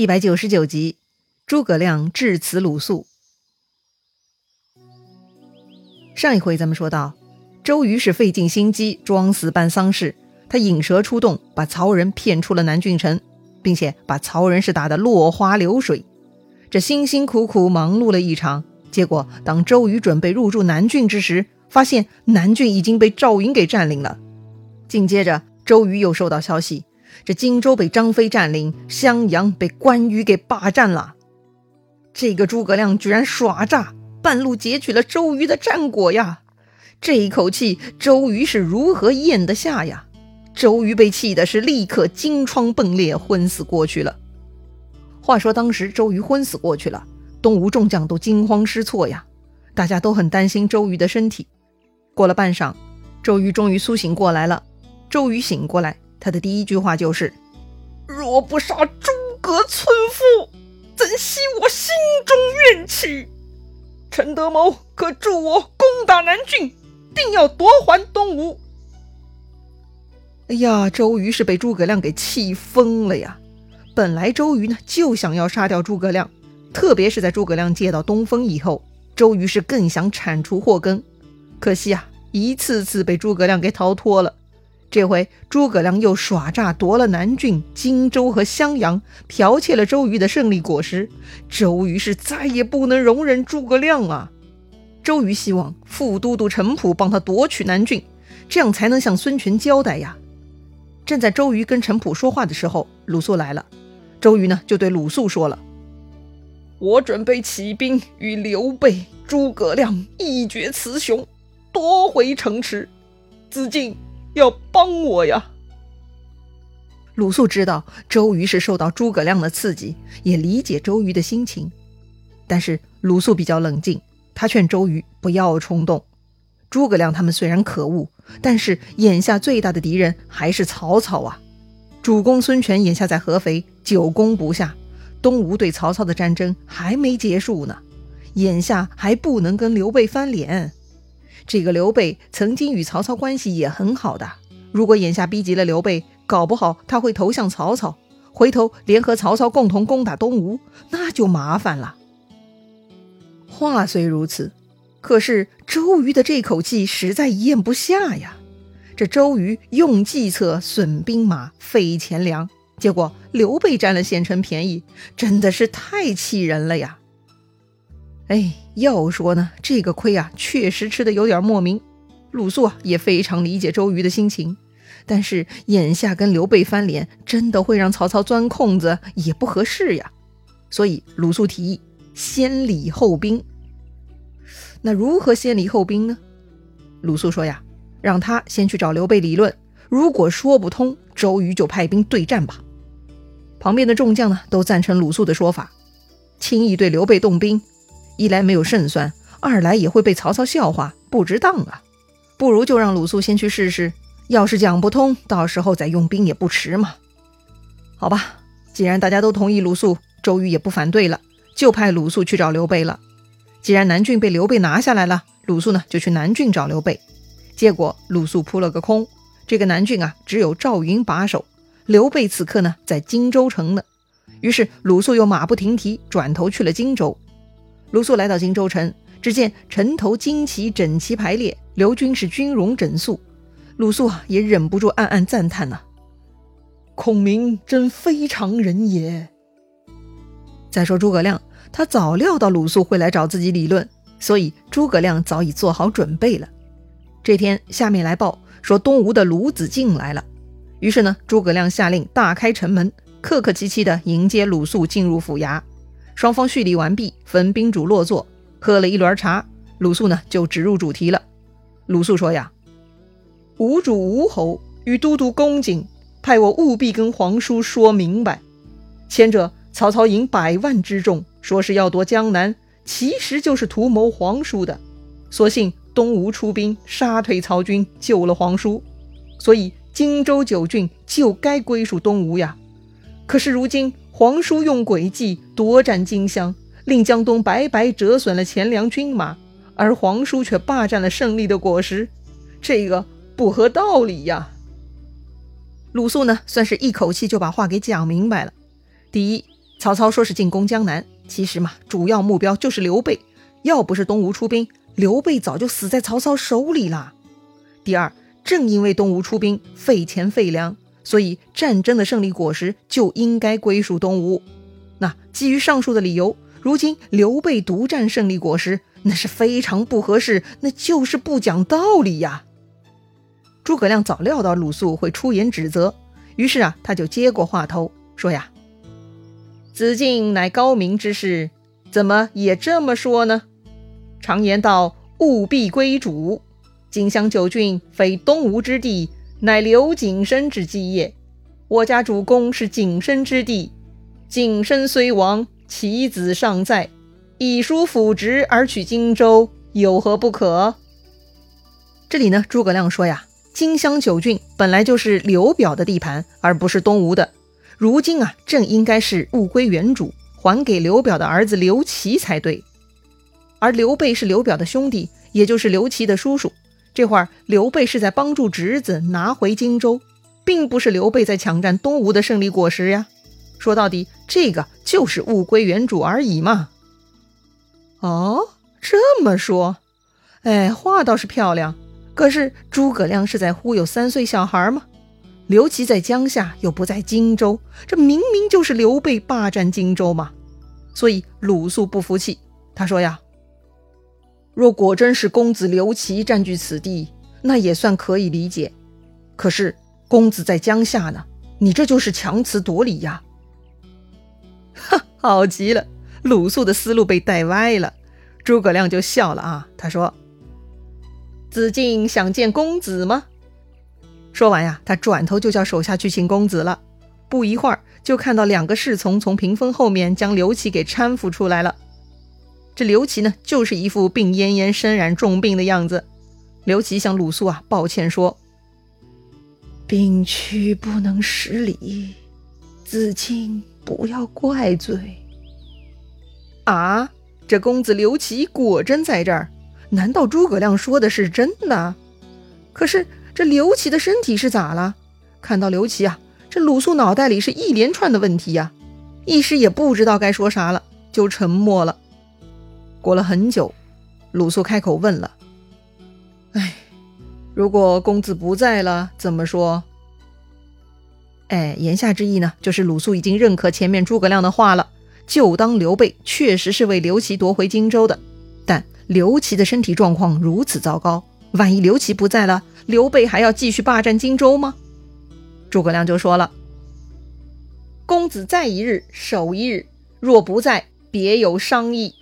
一百九十九集，诸葛亮致辞鲁肃。上一回咱们说到，周瑜是费尽心机，装死办丧事，他引蛇出洞，把曹仁骗出了南郡城，并且把曹仁是打得落花流水。这辛辛苦苦忙碌了一场，结果当周瑜准备入驻南郡之时，发现南郡已经被赵云给占领了。紧接着，周瑜又收到消息。这荆州被张飞占领，襄阳被关羽给霸占了。这个诸葛亮居然耍诈，半路截取了周瑜的战果呀！这一口气，周瑜是如何咽得下呀？周瑜被气的是立刻金疮迸裂，昏死过去了。话说当时周瑜昏死过去了，东吴众将都惊慌失措呀，大家都很担心周瑜的身体。过了半晌，周瑜终于苏醒过来了。周瑜醒过来。他的第一句话就是：“若不杀诸葛村夫，怎息我心中怨气？陈德谋可助我攻打南郡，定要夺还东吴。”哎呀，周瑜是被诸葛亮给气疯了呀！本来周瑜呢就想要杀掉诸葛亮，特别是在诸葛亮借到东风以后，周瑜是更想铲除祸根。可惜啊，一次次被诸葛亮给逃脱了。这回诸葛亮又耍诈夺了南郡、荆州和襄阳，剽窃了周瑜的胜利果实。周瑜是再也不能容忍诸葛亮啊！周瑜希望副都督陈普帮他夺取南郡，这样才能向孙权交代呀。正在周瑜跟陈普说话的时候，鲁肃来了。周瑜呢就对鲁肃说了：“我准备起兵与刘备、诸葛亮一决雌雄，夺回城池。子敬。”要帮我呀！鲁肃知道周瑜是受到诸葛亮的刺激，也理解周瑜的心情。但是鲁肃比较冷静，他劝周瑜不要冲动。诸葛亮他们虽然可恶，但是眼下最大的敌人还是曹操啊！主公孙权眼下在合肥，久攻不下，东吴对曹操的战争还没结束呢。眼下还不能跟刘备翻脸。这个刘备曾经与曹操关系也很好的，如果眼下逼急了刘备，搞不好他会投向曹操，回头联合曹操共同攻打东吴，那就麻烦了。话虽如此，可是周瑜的这口气实在咽不下呀。这周瑜用计策损兵马，费钱粮，结果刘备占了现成便宜，真的是太气人了呀。哎，要说呢，这个亏啊，确实吃的有点莫名。鲁肃啊，也非常理解周瑜的心情，但是眼下跟刘备翻脸，真的会让曹操钻空子，也不合适呀。所以鲁肃提议先礼后兵。那如何先礼后兵呢？鲁肃说呀，让他先去找刘备理论，如果说不通，周瑜就派兵对战吧。旁边的众将呢，都赞成鲁肃的说法，轻易对刘备动兵。一来没有胜算，二来也会被曹操笑话，不值当啊！不如就让鲁肃先去试试，要是讲不通，到时候再用兵也不迟嘛。好吧，既然大家都同意鲁肃，周瑜也不反对了，就派鲁肃去找刘备了。既然南郡被刘备拿下来了，鲁肃呢就去南郡找刘备。结果鲁肃扑了个空，这个南郡啊只有赵云把守，刘备此刻呢在荆州城呢。于是鲁肃又马不停蹄转头去了荆州。鲁肃来到荆州城，只见城头旌旗整齐排列，刘军是军容整肃。鲁肃啊，也忍不住暗暗赞叹呐：“孔明真非常人也。”再说诸葛亮，他早料到鲁肃会来找自己理论，所以诸葛亮早已做好准备了。这天，下面来报说东吴的鲁子敬来了，于是呢，诸葛亮下令大开城门，客客气气地迎接鲁肃进入府衙。双方叙礼完毕，分宾主落座，喝了一轮茶。鲁肃呢就直入主题了。鲁肃说呀：“吴主吴侯与都督公瑾派我务必跟皇叔说明白。前者曹操引百万之众，说是要夺江南，其实就是图谋皇叔的。所幸东吴出兵杀退曹军，救了皇叔，所以荆州九郡就该归属东吴呀。可是如今……”皇叔用诡计夺占荆襄，令江东白白折损了钱粮军马，而皇叔却霸占了胜利的果实，这个不合道理呀！鲁肃呢，算是一口气就把话给讲明白了。第一，曹操说是进攻江南，其实嘛，主要目标就是刘备。要不是东吴出兵，刘备早就死在曹操手里了。第二，正因为东吴出兵费钱费粮，所以战争的胜利果实就应该归属东吴。那基于上述的理由，如今刘备独占胜利果实，那是非常不合适，那就是不讲道理呀。诸葛亮早料到鲁肃会出言指责，于是啊，他就接过话头说呀：“子敬乃高明之士，怎么也这么说呢？常言道，务必归主。荆襄九郡非东吴之地，乃刘景深之基业。我家主公是景深之地，景深虽亡，其子尚在，以叔辅职而取荆州，有何不可？”这里呢，诸葛亮说呀。荆襄九郡本来就是刘表的地盘，而不是东吴的。如今啊，正应该是物归原主，还给刘表的儿子刘琦才对。而刘备是刘表的兄弟，也就是刘琦的叔叔。这会儿刘备是在帮助侄子拿回荆州，并不是刘备在抢占东吴的胜利果实呀。说到底，这个就是物归原主而已嘛。哦，这么说，哎，话倒是漂亮。可是诸葛亮是在忽悠三岁小孩吗？刘琦在江夏，又不在荆州，这明明就是刘备霸占荆州嘛！所以鲁肃不服气，他说呀：“若果真是公子刘琦占据此地，那也算可以理解。可是公子在江夏呢，你这就是强词夺理呀！”哈，好极了，鲁肃的思路被带歪了。诸葛亮就笑了啊，他说。子敬想见公子吗？说完呀，他转头就叫手下去请公子了。不一会儿，就看到两个侍从从屏风后面将刘琦给搀扶出来了。这刘琦呢，就是一副病恹恹、身染重病的样子。刘琦向鲁肃啊抱歉说：“病躯不能施礼，子敬不要怪罪。”啊，这公子刘琦果真在这儿。难道诸葛亮说的是真的？可是这刘琦的身体是咋了？看到刘琦啊，这鲁肃脑袋里是一连串的问题呀，一时也不知道该说啥了，就沉默了。过了很久，鲁肃开口问了：“哎，如果公子不在了，怎么说？”哎，言下之意呢，就是鲁肃已经认可前面诸葛亮的话了，就当刘备确实是为刘琦夺回荆州的。但刘琦的身体状况如此糟糕，万一刘琦不在了，刘备还要继续霸占荆州吗？诸葛亮就说了：“公子在一日，守一日；若不在，别有商议。”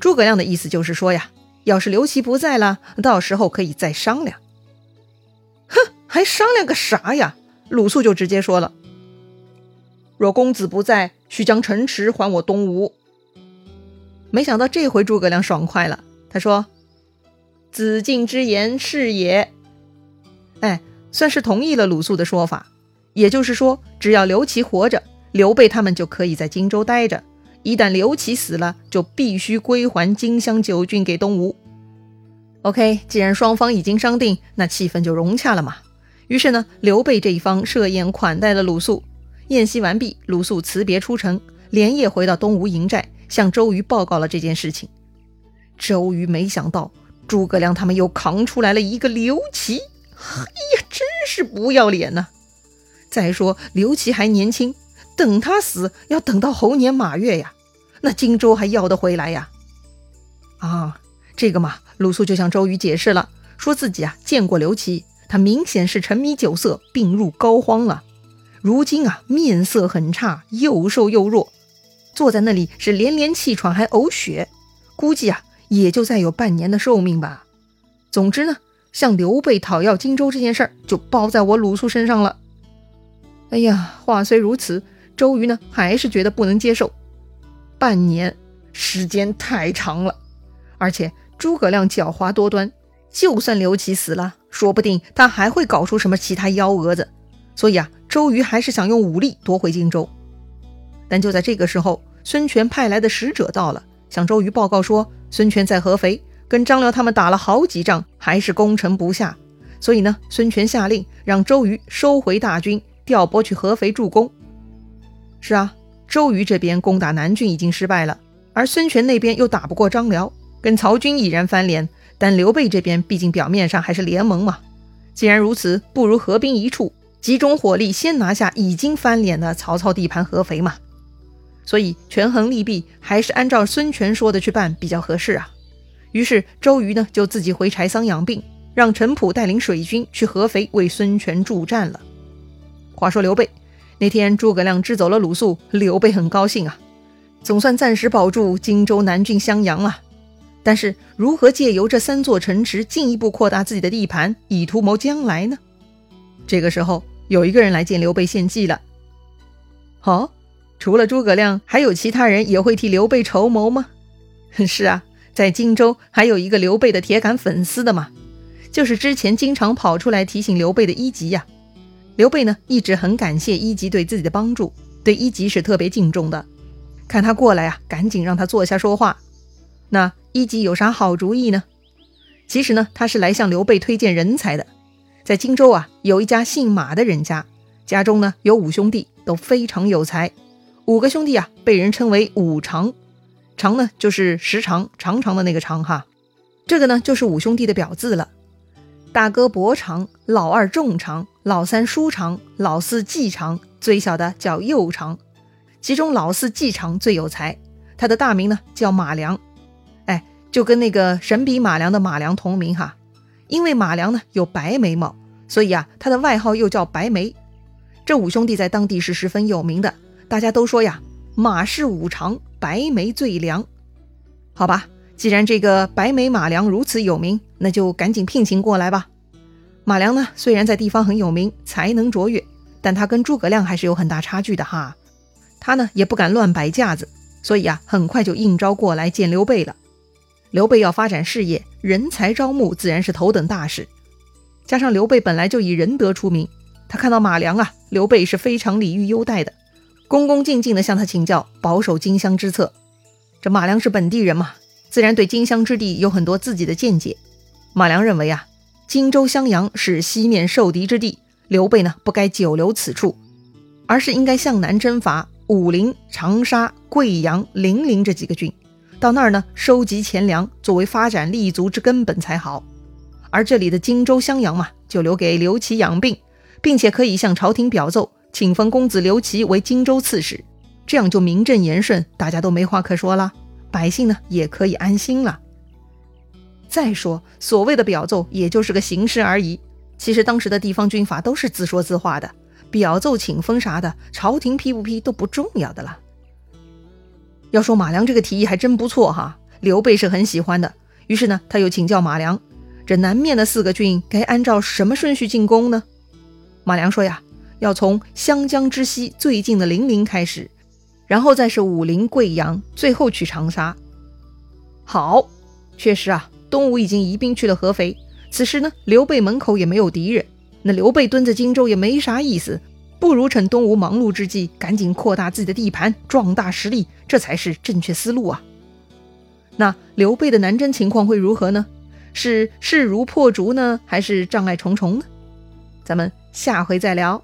诸葛亮的意思就是说呀，要是刘琦不在了，到时候可以再商量。哼，还商量个啥呀？鲁肃就直接说了：“若公子不在，须将城池还我东吴。”没想到这回诸葛亮爽快了，他说：“子敬之言是也。”哎，算是同意了鲁肃的说法。也就是说，只要刘琦活着，刘备他们就可以在荆州待着；一旦刘琦死了，就必须归还荆襄九郡给东吴。OK，既然双方已经商定，那气氛就融洽了嘛。于是呢，刘备这一方设宴款待了鲁肃。宴席完毕，鲁肃辞别出城，连夜回到东吴营寨。向周瑜报告了这件事情，周瑜没想到诸葛亮他们又扛出来了一个刘琦，哎呀，真是不要脸呐！再说刘琦还年轻，等他死要等到猴年马月呀，那荆州还要得回来呀？啊，这个嘛，鲁肃就向周瑜解释了，说自己啊见过刘琦，他明显是沉迷酒色，病入膏肓了，如今啊面色很差，又瘦又弱。坐在那里是连连气喘，还呕血，估计啊也就再有半年的寿命吧。总之呢，向刘备讨要荆州这件事儿就包在我鲁肃身上了。哎呀，话虽如此，周瑜呢还是觉得不能接受。半年时间太长了，而且诸葛亮狡猾多端，就算刘琦死了，说不定他还会搞出什么其他幺蛾子。所以啊，周瑜还是想用武力夺回荆州。但就在这个时候，孙权派来的使者到了，向周瑜报告说，孙权在合肥跟张辽他们打了好几仗，还是攻城不下。所以呢，孙权下令让周瑜收回大军，调拨去合肥助攻。是啊，周瑜这边攻打南郡已经失败了，而孙权那边又打不过张辽，跟曹军已然翻脸。但刘备这边毕竟表面上还是联盟嘛，既然如此，不如合兵一处，集中火力先拿下已经翻脸的曹操地盘合肥嘛。所以权衡利弊，还是按照孙权说的去办比较合适啊。于是周瑜呢就自己回柴桑养病，让陈普带领水军去合肥为孙权助战了。话说刘备那天诸葛亮支走了鲁肃，刘备很高兴啊，总算暂时保住荆州南郡襄阳了。但是如何借由这三座城池进一步扩大自己的地盘，以图谋将来呢？这个时候有一个人来见刘备献计了。哦，除了诸葛亮，还有其他人也会替刘备筹谋吗？是啊，在荆州还有一个刘备的铁杆粉丝的嘛，就是之前经常跑出来提醒刘备的一级呀。刘备呢一直很感谢一级对自己的帮助，对一级是特别敬重的。看他过来啊，赶紧让他坐下说话。那。一级有啥好主意呢？其实呢，他是来向刘备推荐人才的。在荆州啊，有一家姓马的人家，家中呢有五兄弟，都非常有才。五个兄弟啊，被人称为五常，常呢就是时常长长的那个常哈。这个呢就是五兄弟的表字了。大哥伯常，老二仲常，老三叔长，老四季长，最小的叫幼常。其中老四季常最有才，他的大名呢叫马良。哎就跟那个神笔马良的马良同名哈，因为马良呢有白眉毛，所以啊他的外号又叫白眉。这五兄弟在当地是十分有名的，大家都说呀，马氏五常，白眉最良。好吧，既然这个白眉马良如此有名，那就赶紧聘请过来吧。马良呢虽然在地方很有名，才能卓越，但他跟诸葛亮还是有很大差距的哈。他呢也不敢乱摆架子，所以啊很快就应招过来见刘备了。刘备要发展事业，人才招募自然是头等大事。加上刘备本来就以仁德出名，他看到马良啊，刘备是非常礼遇优待的，恭恭敬敬地向他请教保守荆襄之策。这马良是本地人嘛，自然对荆襄之地有很多自己的见解。马良认为啊，荆州襄阳是西面受敌之地，刘备呢不该久留此处，而是应该向南征伐武陵、长沙、贵阳、零陵这几个郡。到那儿呢，收集钱粮作为发展立足之根本才好。而这里的荆州、襄阳嘛，就留给刘琦养病，并且可以向朝廷表奏，请封公子刘琦为荆州刺史，这样就名正言顺，大家都没话可说了，百姓呢也可以安心了。再说，所谓的表奏，也就是个形式而已。其实当时的地方军阀都是自说自话的，表奏请封啥的，朝廷批不批都不重要的了。要说马良这个提议还真不错哈，刘备是很喜欢的。于是呢，他又请教马良，这南面的四个郡该按照什么顺序进攻呢？马良说呀，要从湘江之西最近的零陵开始，然后再是武陵、贵阳，最后去长沙。好，确实啊，东吴已经移兵去了合肥，此时呢，刘备门口也没有敌人，那刘备蹲在荆州也没啥意思。不如趁东吴忙碌之际，赶紧扩大自己的地盘，壮大实力，这才是正确思路啊！那刘备的南征情况会如何呢？是势如破竹呢，还是障碍重重呢？咱们下回再聊。